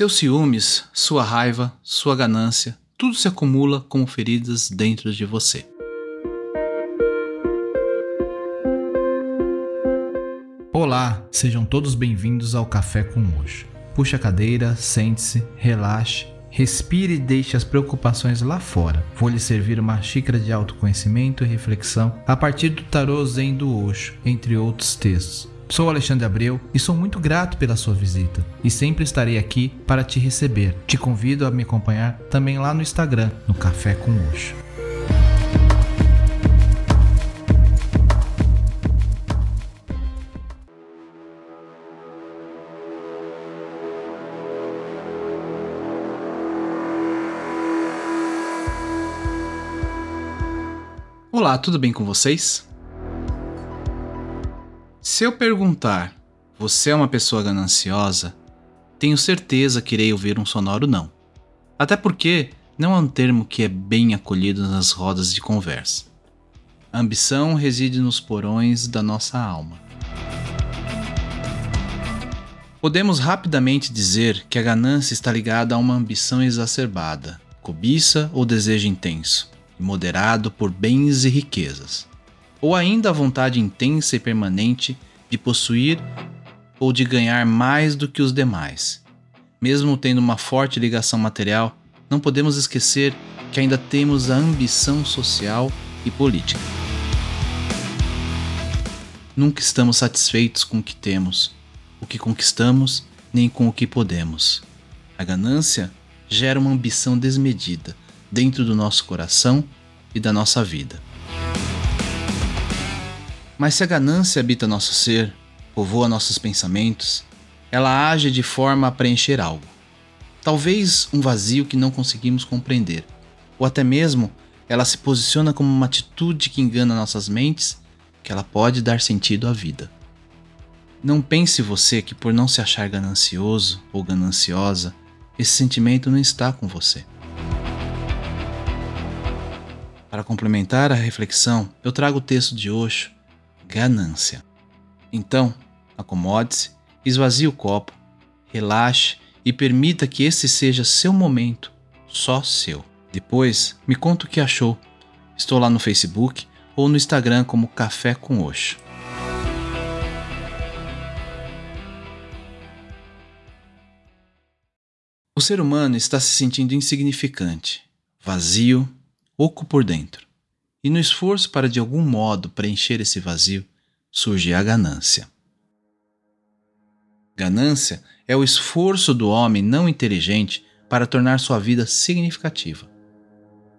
Seus ciúmes, sua raiva, sua ganância, tudo se acumula como feridas dentro de você. Olá, sejam todos bem-vindos ao Café com Hoje. Puxe a cadeira, sente-se, relaxe, respire e deixe as preocupações lá fora. Vou lhe servir uma xícara de autoconhecimento e reflexão a partir do tarô Zen do Osho, entre outros textos. Sou Alexandre Abreu e sou muito grato pela sua visita e sempre estarei aqui para te receber. Te convido a me acompanhar também lá no Instagram, no Café com Oxo. Olá, tudo bem com vocês? Se eu perguntar, você é uma pessoa gananciosa? Tenho certeza que irei ouvir um sonoro não. Até porque não é um termo que é bem acolhido nas rodas de conversa. A ambição reside nos porões da nossa alma. Podemos rapidamente dizer que a ganância está ligada a uma ambição exacerbada, cobiça ou desejo intenso, moderado por bens e riquezas ou ainda a vontade intensa e permanente de possuir ou de ganhar mais do que os demais. Mesmo tendo uma forte ligação material, não podemos esquecer que ainda temos a ambição social e política. Nunca estamos satisfeitos com o que temos, o que conquistamos, nem com o que podemos. A ganância gera uma ambição desmedida dentro do nosso coração e da nossa vida. Mas se a ganância habita nosso ser, povoa nossos pensamentos, ela age de forma a preencher algo. Talvez um vazio que não conseguimos compreender, ou até mesmo ela se posiciona como uma atitude que engana nossas mentes, que ela pode dar sentido à vida. Não pense você que por não se achar ganancioso ou gananciosa, esse sentimento não está com você. Para complementar a reflexão, eu trago o texto de Osho ganância. Então, acomode-se, esvazie o copo, relaxe e permita que esse seja seu momento, só seu. Depois, me conta o que achou. Estou lá no Facebook ou no Instagram como Café com Oxo. O ser humano está se sentindo insignificante, vazio, oco por dentro. E no esforço para de algum modo preencher esse vazio, surge a ganância. Ganância é o esforço do homem não inteligente para tornar sua vida significativa.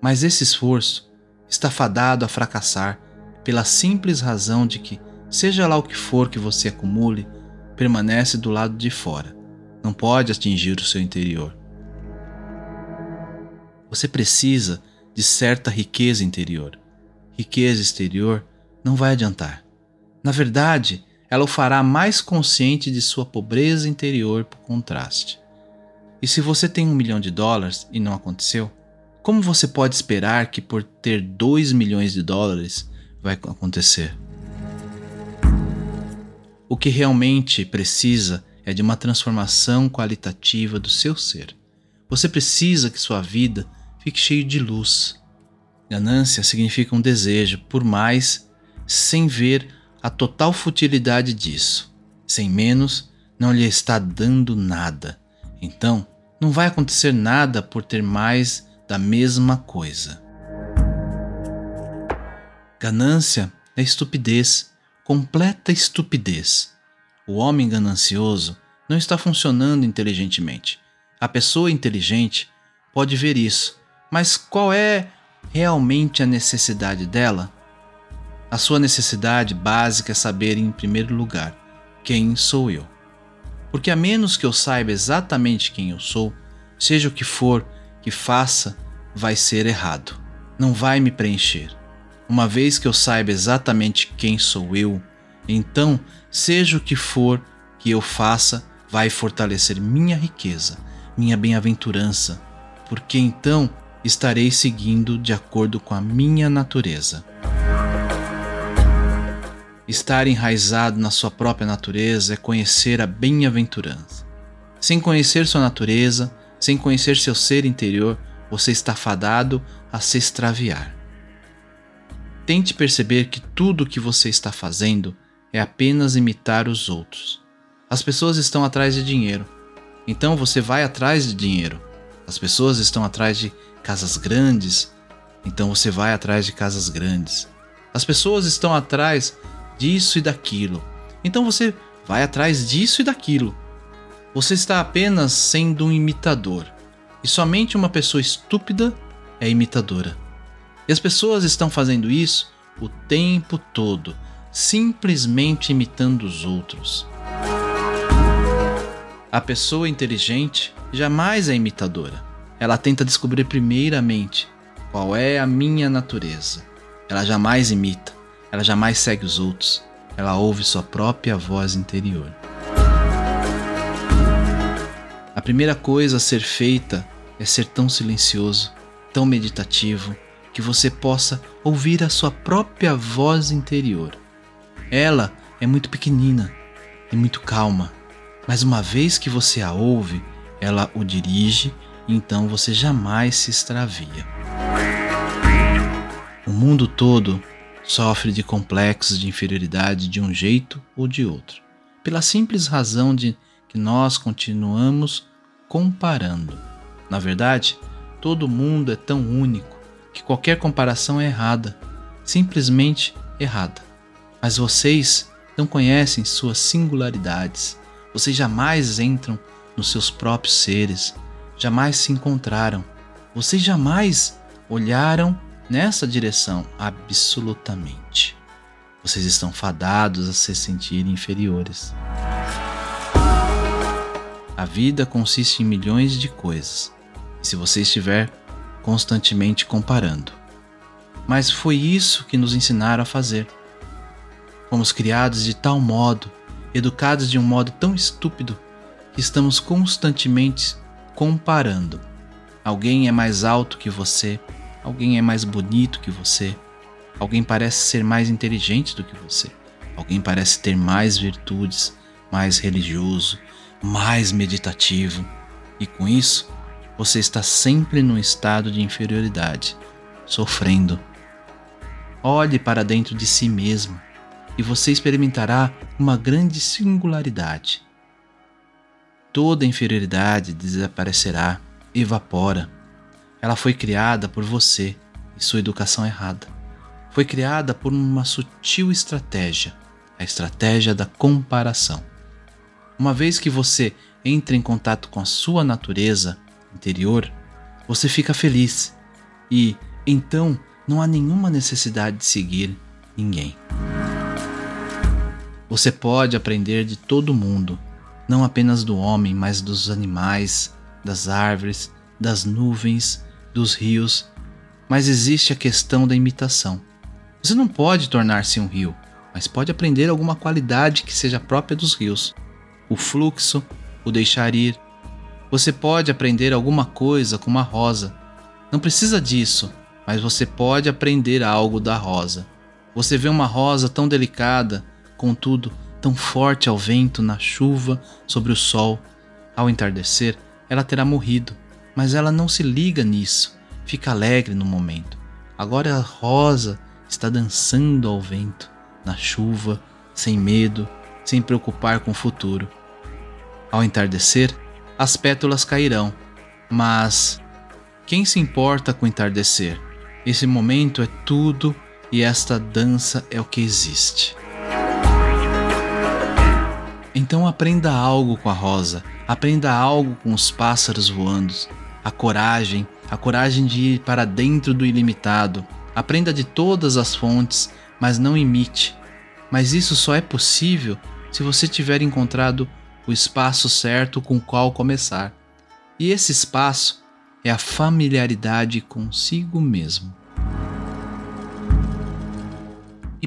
Mas esse esforço está fadado a fracassar pela simples razão de que, seja lá o que for que você acumule, permanece do lado de fora, não pode atingir o seu interior. Você precisa de certa riqueza interior riqueza exterior, não vai adiantar. Na verdade, ela o fará mais consciente de sua pobreza interior por contraste. E se você tem um milhão de dólares e não aconteceu, como você pode esperar que por ter dois milhões de dólares vai acontecer? O que realmente precisa é de uma transformação qualitativa do seu ser. Você precisa que sua vida fique cheia de luz, Ganância significa um desejo por mais sem ver a total futilidade disso. Sem menos, não lhe está dando nada. Então, não vai acontecer nada por ter mais da mesma coisa. Ganância é estupidez, completa estupidez. O homem ganancioso não está funcionando inteligentemente. A pessoa inteligente pode ver isso, mas qual é realmente a necessidade dela? A sua necessidade básica é saber, em primeiro lugar, quem sou eu. Porque a menos que eu saiba exatamente quem eu sou, seja o que for que faça, vai ser errado. Não vai me preencher. Uma vez que eu saiba exatamente quem sou eu, então, seja o que for que eu faça, vai fortalecer minha riqueza, minha bem-aventurança, porque então estarei seguindo de acordo com a minha natureza. Estar enraizado na sua própria natureza é conhecer a bem-aventurança. Sem conhecer sua natureza, sem conhecer seu ser interior, você está fadado a se extraviar. Tente perceber que tudo o que você está fazendo é apenas imitar os outros. As pessoas estão atrás de dinheiro, então você vai atrás de dinheiro. As pessoas estão atrás de casas grandes, então você vai atrás de casas grandes. As pessoas estão atrás disso e daquilo, então você vai atrás disso e daquilo. Você está apenas sendo um imitador, e somente uma pessoa estúpida é imitadora. E as pessoas estão fazendo isso o tempo todo, simplesmente imitando os outros. A pessoa inteligente jamais é imitadora. Ela tenta descobrir primeiramente qual é a minha natureza. Ela jamais imita, ela jamais segue os outros, ela ouve sua própria voz interior. A primeira coisa a ser feita é ser tão silencioso, tão meditativo, que você possa ouvir a sua própria voz interior. Ela é muito pequenina e muito calma, mas uma vez que você a ouve, ela o dirige então você jamais se extravia. O mundo todo sofre de complexos de inferioridade de um jeito ou de outro, pela simples razão de que nós continuamos comparando. Na verdade, todo mundo é tão único que qualquer comparação é errada, simplesmente errada. Mas vocês não conhecem suas singularidades. Vocês jamais entram nos seus próprios seres, jamais se encontraram. Vocês jamais olharam nessa direção absolutamente. Vocês estão fadados a se sentirem inferiores. A vida consiste em milhões de coisas, e se você estiver constantemente comparando. Mas foi isso que nos ensinaram a fazer. Fomos criados de tal modo, educados de um modo tão estúpido, que estamos constantemente comparando. Alguém é mais alto que você, alguém é mais bonito que você, alguém parece ser mais inteligente do que você, alguém parece ter mais virtudes, mais religioso, mais meditativo, e com isso você está sempre num estado de inferioridade, sofrendo. Olhe para dentro de si mesmo e você experimentará uma grande singularidade. Toda inferioridade desaparecerá, evapora. Ela foi criada por você e sua educação errada. Foi criada por uma sutil estratégia, a estratégia da comparação. Uma vez que você entra em contato com a sua natureza interior, você fica feliz e então não há nenhuma necessidade de seguir ninguém. Você pode aprender de todo mundo, não apenas do homem, mas dos animais, das árvores, das nuvens, dos rios. Mas existe a questão da imitação. Você não pode tornar-se um rio, mas pode aprender alguma qualidade que seja própria dos rios o fluxo, o deixar ir. Você pode aprender alguma coisa com uma rosa. Não precisa disso, mas você pode aprender algo da rosa. Você vê uma rosa tão delicada, contudo tão forte ao vento, na chuva, sobre o sol. Ao entardecer, ela terá morrido, mas ela não se liga nisso, fica alegre no momento. Agora a rosa está dançando ao vento, na chuva, sem medo, sem preocupar com o futuro. Ao entardecer, as pétalas cairão, mas quem se importa com o entardecer? Esse momento é tudo e esta dança é o que existe. Então aprenda algo com a rosa, aprenda algo com os pássaros voando, a coragem, a coragem de ir para dentro do ilimitado. Aprenda de todas as fontes, mas não imite. Mas isso só é possível se você tiver encontrado o espaço certo com o qual começar. E esse espaço é a familiaridade consigo mesmo.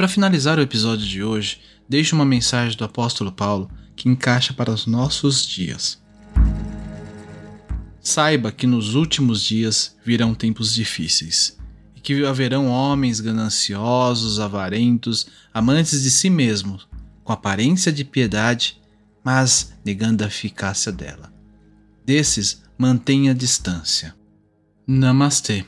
Para finalizar o episódio de hoje, deixo uma mensagem do apóstolo Paulo que encaixa para os nossos dias. Saiba que nos últimos dias virão tempos difíceis, e que haverão homens gananciosos, avarentos, amantes de si mesmos, com aparência de piedade, mas negando a eficácia dela. Desses, mantenha distância. Namastê.